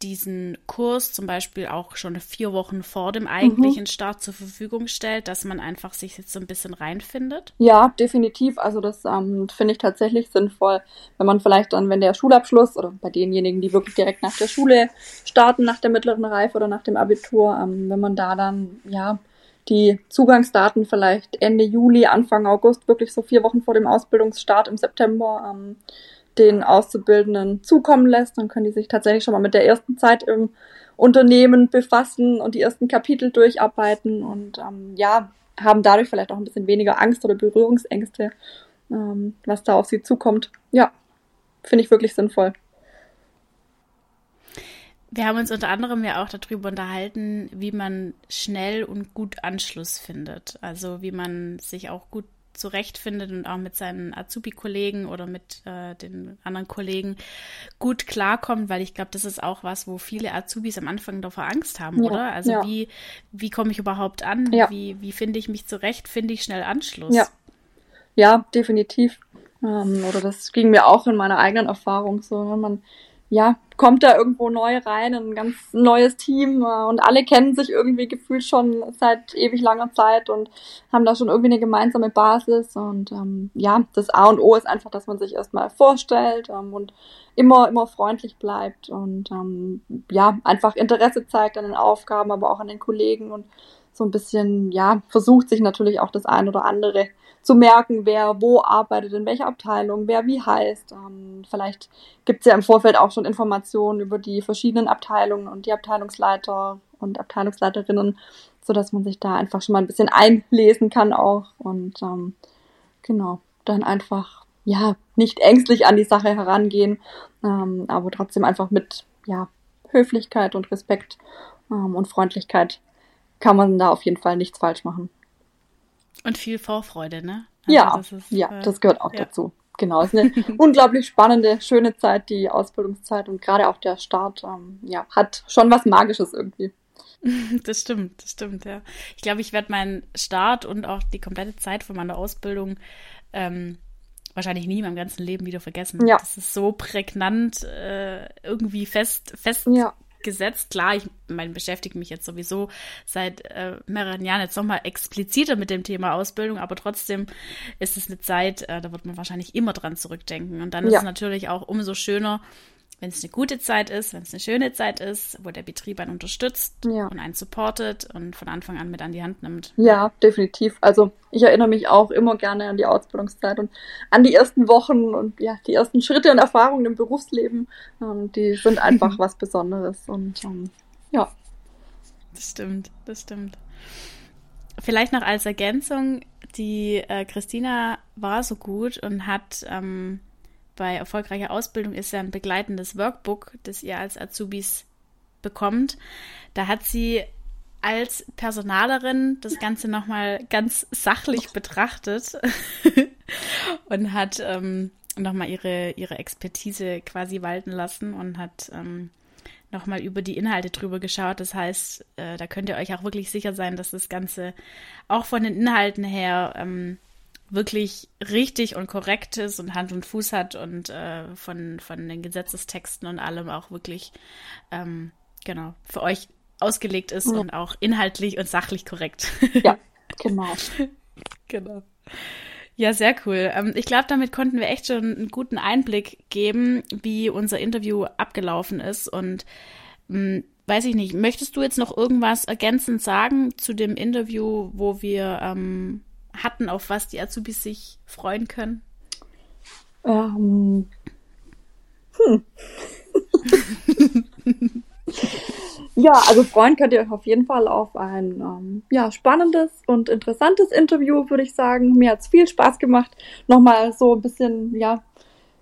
Speaker 1: diesen Kurs zum Beispiel auch schon vier Wochen vor dem eigentlichen Start zur Verfügung stellt, dass man einfach sich jetzt so ein bisschen reinfindet?
Speaker 3: Ja, definitiv. Also das ähm, finde ich tatsächlich sinnvoll, wenn man vielleicht dann, wenn der Schulabschluss oder bei denjenigen, die wirklich direkt nach der Schule starten, nach der mittleren Reife oder nach dem Abitur, ähm, wenn man da dann ja die Zugangsdaten vielleicht Ende Juli, Anfang August, wirklich so vier Wochen vor dem Ausbildungsstart im September ähm, den Auszubildenden zukommen lässt, dann können die sich tatsächlich schon mal mit der ersten Zeit im Unternehmen befassen und die ersten Kapitel durcharbeiten und ähm, ja, haben dadurch vielleicht auch ein bisschen weniger Angst oder Berührungsängste, ähm, was da auf sie zukommt. Ja, finde ich wirklich sinnvoll.
Speaker 1: Wir haben uns unter anderem ja auch darüber unterhalten, wie man schnell und gut Anschluss findet. Also wie man sich auch gut zurechtfindet und auch mit seinen Azubi-Kollegen oder mit äh, den anderen Kollegen gut klarkommt, weil ich glaube, das ist auch was, wo viele Azubis am Anfang davor Angst haben,
Speaker 3: Ja,
Speaker 1: oder? Also
Speaker 3: ja.
Speaker 1: wie, wie komme ich überhaupt an?
Speaker 3: Ja.
Speaker 1: Wie, wie finde ich mich zurecht? Finde ich schnell Anschluss?
Speaker 3: Ja. Ja, definitiv. Ähm, oder das ging mir auch in meiner eigenen Erfahrung so. Ne? Man ja, kommt da irgendwo neu rein, in ein ganz neues Team äh, und alle kennen sich irgendwie gefühlt schon seit ewig langer Zeit und haben da schon irgendwie eine gemeinsame Basis. Und ähm, ja, das A und O ist einfach, dass man sich erstmal vorstellt ähm, und immer, immer freundlich bleibt und ähm, ja, einfach Interesse zeigt an den Aufgaben, aber auch an den Kollegen und so ein bisschen, ja, versucht sich natürlich auch das ein oder andere zu merken, wer wo arbeitet, in welcher Abteilung, wer wie heißt. Ähm, vielleicht gibt es ja im Vorfeld auch schon Informationen über die verschiedenen Abteilungen und die Abteilungsleiter und Abteilungsleiterinnen, so dass man sich da einfach schon mal ein bisschen einlesen kann auch und ähm, genau dann einfach ja nicht ängstlich an die Sache herangehen, ähm, aber trotzdem einfach mit ja Höflichkeit und Respekt ähm, und Freundlichkeit kann man da auf jeden Fall nichts falsch machen.
Speaker 1: Und viel Vorfreude, ne? Also
Speaker 3: Ja,
Speaker 1: das ist,
Speaker 3: ja,
Speaker 1: äh,
Speaker 3: das gehört auch
Speaker 1: ja.
Speaker 3: dazu. genau, es ist eine unglaublich spannende, schöne Zeit, die Ausbildungszeit und gerade auch der Start, ähm, ja, hat schon was Magisches irgendwie.
Speaker 1: Das stimmt, das stimmt, ja. Ich glaube, ich werde meinen Start und auch die komplette Zeit von meiner Ausbildung ähm, wahrscheinlich nie in meinem ganzen Leben wieder vergessen. Ja. Das ist so prägnant äh, irgendwie fest, fest ja gesetzt. Klar, ich meine, beschäftige mich jetzt sowieso seit äh, mehreren Jahren jetzt nochmal expliziter mit dem Thema Ausbildung, aber trotzdem ist es eine Zeit, äh, da wird man wahrscheinlich immer dran zurückdenken. Und dann ja. ist es natürlich auch umso schöner, wenn es eine gute Zeit ist, wenn es eine schöne Zeit ist, wo der Betrieb einen unterstützt ja. und einen supportet und von Anfang an mit an die Hand nimmt.
Speaker 3: Ja, definitiv. Also ich erinnere mich auch immer gerne an die Ausbildungszeit und an die ersten Wochen und ja, die ersten Schritte und Erfahrungen im Berufsleben. Ähm, die sind einfach was Besonderes und ähm, ja.
Speaker 1: Das stimmt, das stimmt. Vielleicht noch als Ergänzung, die äh, Christina war so gut und hat ähm, bei erfolgreicher Ausbildung ist ja ein begleitendes Workbook, das ihr als Azubis bekommt. Da hat sie als Personalerin das Ganze nochmal ganz sachlich betrachtet und hat ähm, nochmal ihre, ihre Expertise quasi walten lassen und hat ähm, nochmal über die Inhalte drüber geschaut. Das heißt, äh, da könnt ihr euch auch wirklich sicher sein, dass das Ganze auch von den Inhalten her ähm, wirklich richtig und korrekt ist und Hand und Fuß hat und äh, von, von den Gesetzestexten und allem auch wirklich, ähm, genau, für euch ausgelegt ist ja. und auch inhaltlich und sachlich korrekt.
Speaker 3: Ja, genau.
Speaker 1: genau. Ja, sehr cool. Ähm, ich glaube, damit konnten wir echt schon einen guten Einblick geben, wie unser Interview abgelaufen ist. Und mh, hm, weiß ich nicht, möchtest du jetzt noch irgendwas ergänzend sagen zu dem Interview, wo wir ähm, hatten, auf was die Azubis sich freuen können?
Speaker 3: Ähm. Hm. ja, also freuen könnt ihr euch auf jeden Fall auf ein ähm, ja, spannendes und interessantes Interview, würde ich sagen. Mir hat es viel Spaß gemacht, nochmal so ein bisschen, ja,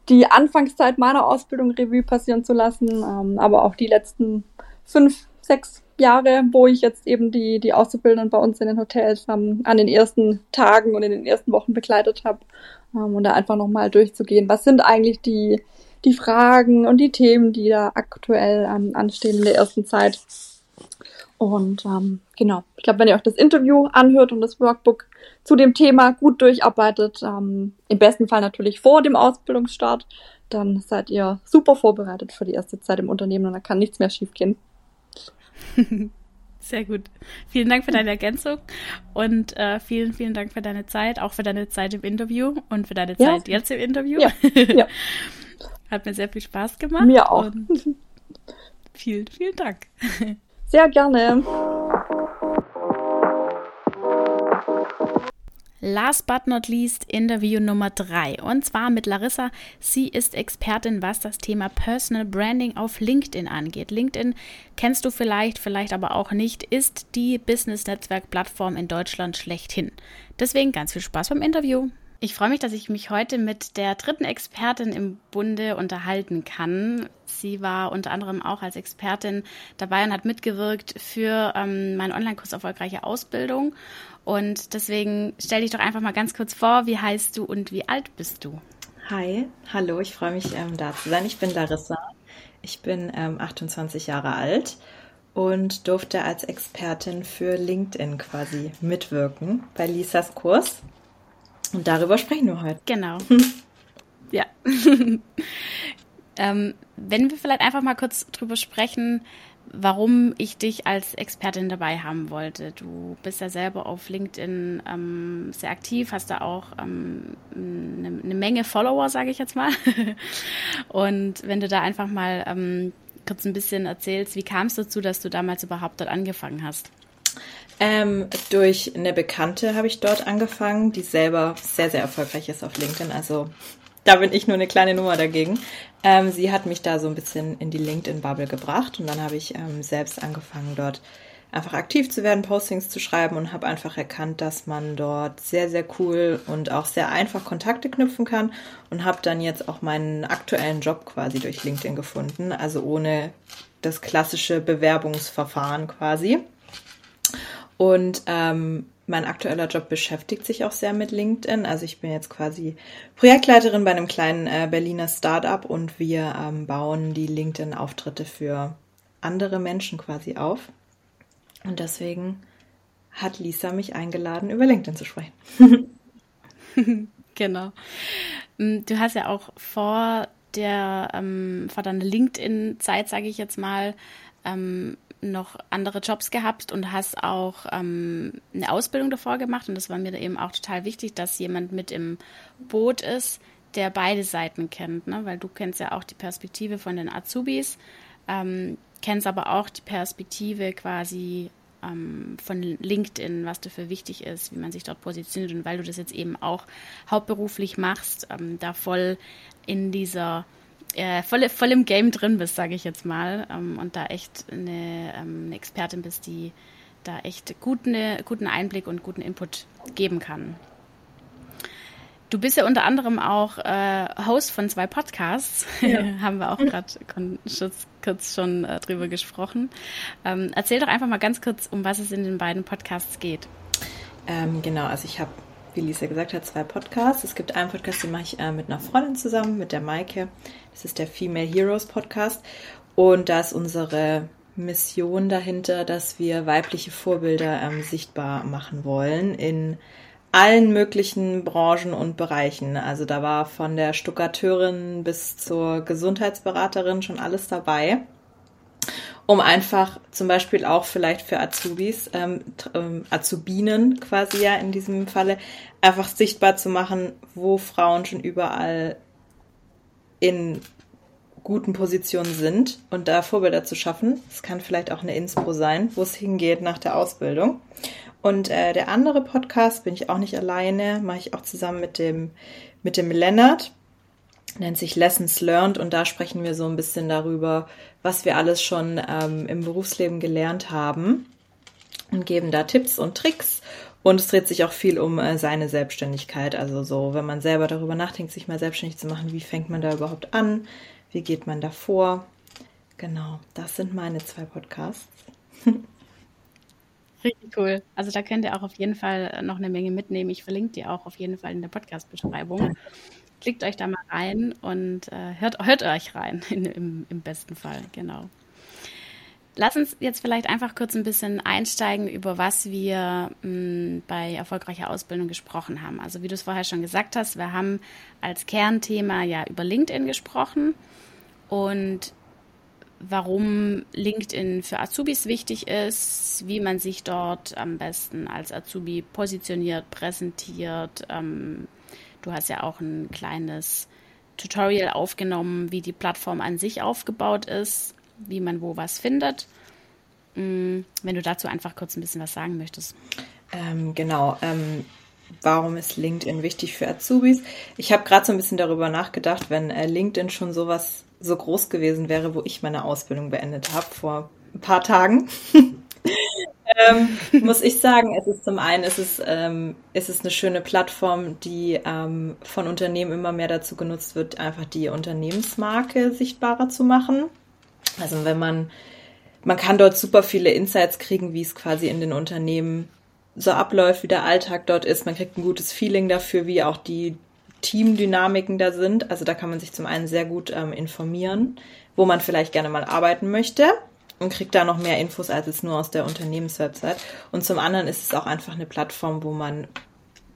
Speaker 3: die Anfangszeit meiner Ausbildung Revue passieren zu lassen, ähm, aber auch die letzten fünf, sechs Jahre, wo ich jetzt eben die, die Auszubildenden bei uns in den Hotels ähm, an den ersten Tagen und in den ersten Wochen begleitet habe. Ähm, und da einfach nochmal durchzugehen, was sind eigentlich die, die Fragen und die Themen, die da aktuell ähm, anstehen in der ersten Zeit. Und ähm, genau, ich glaube, wenn ihr euch das Interview anhört und das Workbook zu dem Thema gut durcharbeitet, ähm, im besten Fall natürlich vor dem Ausbildungsstart, dann seid ihr super vorbereitet für die erste Zeit im Unternehmen und da kann nichts mehr schiefgehen.
Speaker 1: Sehr gut. Vielen Dank für deine Ergänzung und äh, vielen, vielen Dank für deine Zeit, auch für deine Zeit im Interview und für deine Zeit ja. jetzt im Interview. Ja. ja. Hat mir sehr viel Spaß gemacht.
Speaker 3: Mir auch.
Speaker 1: vielen, vielen Dank.
Speaker 3: Sehr gerne.
Speaker 1: Last but not least Interview Nummer 3 und zwar mit Larissa. Sie ist Expertin, was das Thema Personal Branding auf LinkedIn angeht. LinkedIn kennst du vielleicht, vielleicht aber auch nicht, ist die Business-Netzwerk-Plattform in Deutschland schlechthin. Deswegen ganz viel Spaß beim Interview. Ich freue mich, dass ich mich heute mit der dritten Expertin im Bunde unterhalten kann. Sie war unter anderem auch als Expertin dabei und hat mitgewirkt für ähm, meinen Online-Kurs Erfolgreiche Ausbildung. Und deswegen stell dich doch einfach mal ganz kurz vor, wie heißt du und wie alt bist du?
Speaker 4: Hi, hallo, ich freue mich ähm, da zu sein. Ich bin Larissa. Ich bin ähm, 28 Jahre alt und durfte als Expertin für LinkedIn quasi mitwirken bei Lisas Kurs. Und darüber sprechen wir heute.
Speaker 1: Genau. ja. ähm, wenn wir vielleicht einfach mal kurz drüber sprechen, warum ich dich als Expertin dabei haben wollte. Du bist ja selber auf LinkedIn ähm, sehr aktiv, hast da auch ähm, eine, eine, Menge Follower, sage ich jetzt mal. Und wenn du da einfach mal ähm, kurz ein bisschen erzählst, wie kam es dazu, dass du damals überhaupt dort angefangen hast?
Speaker 4: Ähm, durch eine Bekannte habe ich dort angefangen, die selber sehr, sehr erfolgreich ist auf LinkedIn. Also da bin ich nur eine kleine Nummer dagegen. Ähm, sie hat mich da so ein bisschen in die LinkedIn-Bubble gebracht und dann habe ich ähm, selbst angefangen, dort einfach aktiv zu werden, Postings zu schreiben und habe einfach erkannt, dass man dort sehr, sehr cool und auch sehr einfach Kontakte knüpfen kann und habe dann jetzt auch meinen aktuellen Job quasi durch LinkedIn gefunden, also ohne das klassische Bewerbungsverfahren quasi. Und ähm, mein aktueller Job beschäftigt sich auch sehr mit LinkedIn. Also ich bin jetzt quasi Projektleiterin bei einem kleinen äh, Berliner Startup und wir ähm, bauen die LinkedIn-Auftritte für andere Menschen quasi auf. Und deswegen hat Lisa mich eingeladen, über LinkedIn zu sprechen.
Speaker 1: genau. Mm, du hast ja auch vor der ähm, vor deiner LinkedIn-Zeit, sage ich jetzt mal, ähm, noch andere Jobs gehabt und hast auch ähm, eine Ausbildung davor gemacht. Und das war mir eben auch total wichtig, dass jemand mit im Boot ist, der beide Seiten kennt. Ne? Weil du kennst ja auch die Perspektive von den Azubis, ähm, kennst aber auch die Perspektive quasi ähm, von LinkedIn, was dafür wichtig ist, wie man sich dort positioniert. Und weil du das jetzt eben auch hauptberuflich machst, ähm, da voll in dieser äh, voll, voll im Game drin bist, sage ich jetzt mal, ähm, und da echt eine, ähm, eine, Expertin bist, die da echt guten, guten Einblick und guten Input geben kann. Du bist ja unter anderem auch äh, Host von zwei Podcasts. Ja. Haben wir auch gerade kurz schon äh, drüber gesprochen. Ähm, erzähl doch einfach mal ganz kurz, um was es in den beiden Podcasts geht.
Speaker 4: Ähm, genau, also ich habe wie Lisa gesagt hat, zwei Podcasts. Es gibt einen Podcast, den mache ich äh, mit einer Freundin zusammen, mit der Maike. Das ist der Female Heroes Podcast. Und da ist unsere Mission dahinter, dass wir weibliche Vorbilder ähm, sichtbar machen wollen in allen möglichen Branchen und Bereichen. Also da war von der Stuckateurin bis zur Gesundheitsberaterin schon alles dabei um einfach zum Beispiel auch vielleicht für Azubis, ähm, ähm, Azubinen quasi ja in diesem Falle, einfach sichtbar zu machen, wo Frauen schon überall in guten Positionen sind und da Vorbilder zu schaffen. Es kann vielleicht auch eine Inspo sein, wo es hingeht nach der Ausbildung. Und äh, der andere Podcast bin ich auch nicht alleine, mache ich auch zusammen mit dem mit dem Lennart nennt sich Lessons Learned und da sprechen wir so ein bisschen darüber, was wir alles schon ähm, im Berufsleben gelernt haben und geben da Tipps und Tricks. Und es dreht sich auch viel um äh, seine Selbstständigkeit. Also so, wenn man selber darüber nachdenkt, sich mal selbstständig zu machen, wie fängt man da überhaupt an? Wie geht man da vor? Genau, das sind meine zwei Podcasts.
Speaker 1: Richtig cool. Also da könnt ihr auch auf jeden Fall noch eine Menge mitnehmen. Ich verlinke die auch auf jeden Fall in der Podcast-Beschreibung. Klickt euch da mal rein und äh, hört, hört euch rein, in, im, im besten Fall, genau. Lass uns jetzt vielleicht einfach kurz ein bisschen einsteigen, über was wir mh, hm, bei erfolgreicher Ausbildung gesprochen haben. Also wie du es vorher schon gesagt hast, wir haben als Kernthema ja über LinkedIn gesprochen und warum LinkedIn für Azubis wichtig ist, wie man sich dort am besten als Azubi positioniert, präsentiert, ähm, Du hast ja auch ein kleines Tutorial aufgenommen, wie die Plattform an sich aufgebaut ist, wie man wo was findet. Mm, wenn du dazu einfach kurz ein bisschen was sagen möchtest.
Speaker 4: Ähm, genau. Ähm, warum ist LinkedIn wichtig für Azubis? Ich habe gerade so ein bisschen darüber nachgedacht, wenn äh, LinkedIn schon sowas so groß gewesen wäre, wo ich meine Ausbildung beendet habe vor ein paar Tagen. ähm, muss ich sagen, es ist zum einen, es ist, ähm, es ist eine schöne Plattform, die ähm, von Unternehmen immer mehr dazu genutzt wird, einfach die Unternehmensmarke sichtbarer zu machen. Also wenn man, man kann dort super viele Insights kriegen, wie es quasi in den Unternehmen so abläuft, wie der Alltag dort ist. Man kriegt ein gutes Feeling dafür, wie auch die Teamdynamiken da sind. Also da kann man sich zum einen sehr gut ähm, informieren, wo man vielleicht gerne mal arbeiten möchte und kriegt da noch mehr Infos als jetzt nur aus der Unternehmenswebsite. Und zum anderen ist es auch einfach eine Plattform, wo man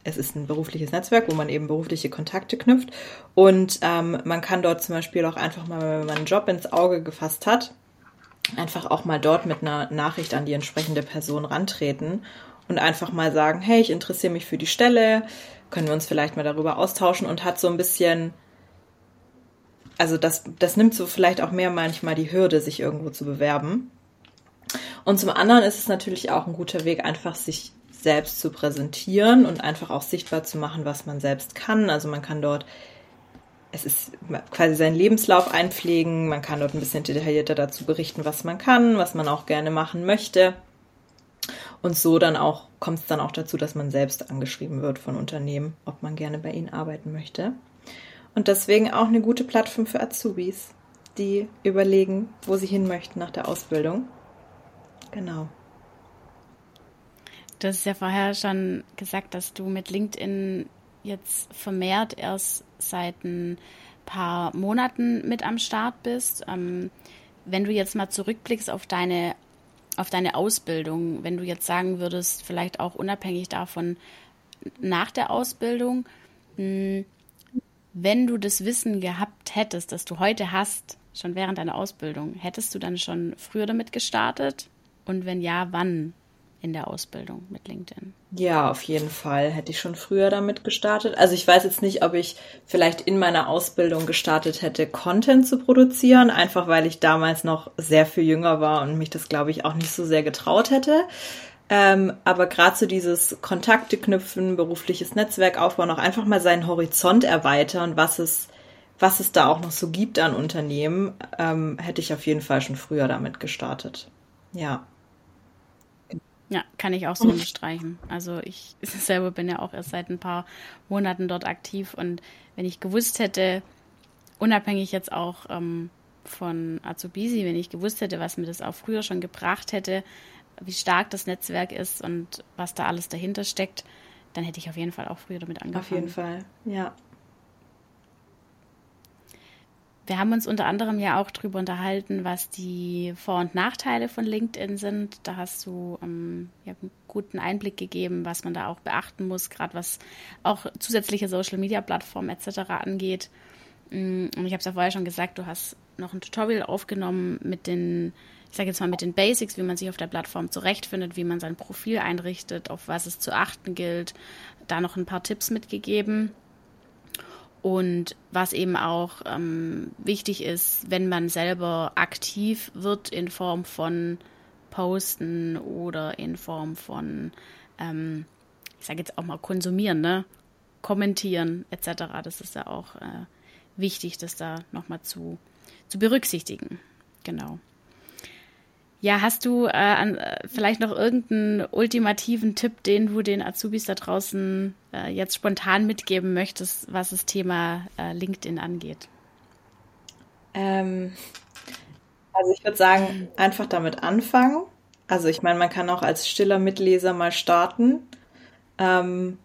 Speaker 4: es ist ein berufliches Netzwerk, wo man eben berufliche Kontakte knüpft. Und ähm, man kann dort zum Beispiel auch einfach mal, wenn man einen Job ins Auge gefasst hat, einfach auch mal dort mit einer Nachricht an die entsprechende Person rantreten und einfach mal sagen, hey, ich interessiere mich für die Stelle, können wir uns vielleicht mal darüber austauschen und hat so ein bisschen also das, das nimmt so vielleicht auch mehr manchmal die Hürde, sich irgendwo zu bewerben. Und zum anderen ist es natürlich auch ein guter Weg, einfach sich selbst zu präsentieren und einfach auch sichtbar zu machen, was man selbst kann. Also man kann dort, es ist quasi seinen Lebenslauf einpflegen, man kann dort ein bisschen detaillierter dazu berichten, was man kann, was man auch gerne machen möchte. Und so dann auch kommt es dann auch dazu, dass man selbst angeschrieben wird von Unternehmen, ob man gerne bei ihnen arbeiten möchte. Und deswegen auch eine gute Plattform für Azubis, die überlegen, wo sie hin möchten nach der Ausbildung. Genau.
Speaker 1: Du hast ja vorher schon gesagt, dass du mit LinkedIn jetzt vermehrt erst seit ein paar Monaten mit am Start bist. Ähm, wenn du jetzt mal zurückblickst auf deine, auf deine Ausbildung, wenn du jetzt sagen würdest, vielleicht auch unabhängig davon nach der Ausbildung, hm, wenn du das Wissen gehabt hättest, das du heute hast, schon während deiner Ausbildung, hättest du dann schon früher damit gestartet? Und wenn ja, wann? in der Ausbildung mit LinkedIn?
Speaker 4: Ja, auf jeden Fall hätte ich schon früher damit gestartet. Also ich weiß jetzt nicht, ob ich vielleicht in meiner Ausbildung gestartet hätte, Content zu produzieren, einfach weil ich damals noch sehr viel jünger war und mich das, glaube ich, auch nicht so sehr getraut hätte. Ähm, aber gerade so dieses Kontakte knüpfen, berufliches Netzwerk aufbauen, auch einfach mal seinen Horizont erweitern, was es, was es da auch noch so gibt an Unternehmen, ähm, hätte ich auf jeden Fall schon früher damit gestartet. Ja.
Speaker 1: Ja, kann ich auch so unterstreichen. Also ich selber bin ja auch erst seit ein paar Monaten dort aktiv und wenn ich gewusst hätte, unabhängig jetzt auch ähm, von Azubisi, wenn ich gewusst hätte, was mir das auch früher schon gebracht hätte, wie stark das Netzwerk ist und was da alles dahinter steckt, dann hätte ich auf jeden Fall auch früher damit angefangen.
Speaker 4: Auf jeden Fall, ja.
Speaker 1: Wir haben uns unter anderem ja auch darüber unterhalten, was die Vor- und Nachteile von LinkedIn sind. Da hast du ähm, ja, einen guten Einblick gegeben, was man da auch beachten muss, gerade was auch zusätzliche Social-Media-Plattformen etc. angeht. Mm, und ich habe es ja vorher schon gesagt, du hast noch ein Tutorial aufgenommen mit den, ich sage jetzt mal mit den Basics, wie man sich auf der Plattform zurechtfindet, wie man sein Profil einrichtet, auf was es zu achten gilt. Da noch ein paar Tipps mitgegeben. Und was eben auch ähm, wichtig ist, wenn man selber aktiv wird in Form von Posten oder in Form von, ähm, ich sage jetzt auch mal konsumieren, ne? kommentieren etc. Das ist ja auch äh, wichtig, das da nochmal zu, zu berücksichtigen. Genau. Ja, hast du äh, an, äh, vielleicht noch irgendeinen ultimativen Tipp, den du den Azubis da draußen äh, jetzt spontan mitgeben möchtest, was das Thema äh, LinkedIn angeht?
Speaker 4: Ähm, also ich würde sagen, einfach damit anfangen. Also ich meine, man kann auch als stiller Mitleser mal starten. Ähm,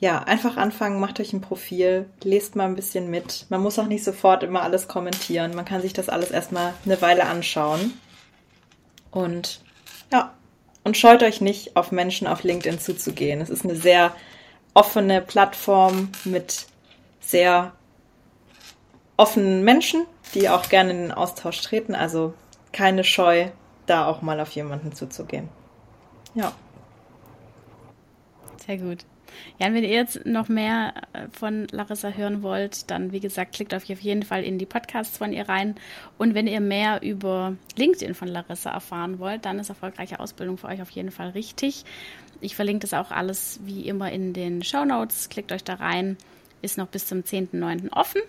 Speaker 4: ja, einfach anfangen, macht euch ein Profil, lest mal ein bisschen mit. Man muss auch nicht sofort immer alles kommentieren. Man kann sich das alles erstmal eine Weile anschauen. Und ja, und scheut euch nicht, auf Menschen auf LinkedIn zuzugehen. Es ist eine sehr offene Plattform mit sehr offenen Menschen, die auch gerne in den Austausch treten. Also keine Scheu, da auch mal auf jemanden zuzugehen. Ja.
Speaker 1: Sehr gut. Ja, und wenn ihr jetzt noch mehr äh, von Larissa hören wollt, dann wie gesagt, klickt auf jeden Fall in die Podcasts von ihr rein. Und wenn ihr mehr über LinkedIn von Larissa erfahren wollt, dann ist erfolgreiche Ausbildung für euch auf jeden Fall richtig. Ich verlinke das auch alles wie immer in den Show Notes. Klickt euch da rein. Ist noch bis zum 10.9. offen.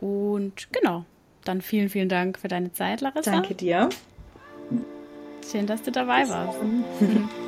Speaker 1: Und genau, dann vielen, vielen Dank für deine Zeit, Larissa.
Speaker 4: Danke dir.
Speaker 1: Schön, dass du dabei warst.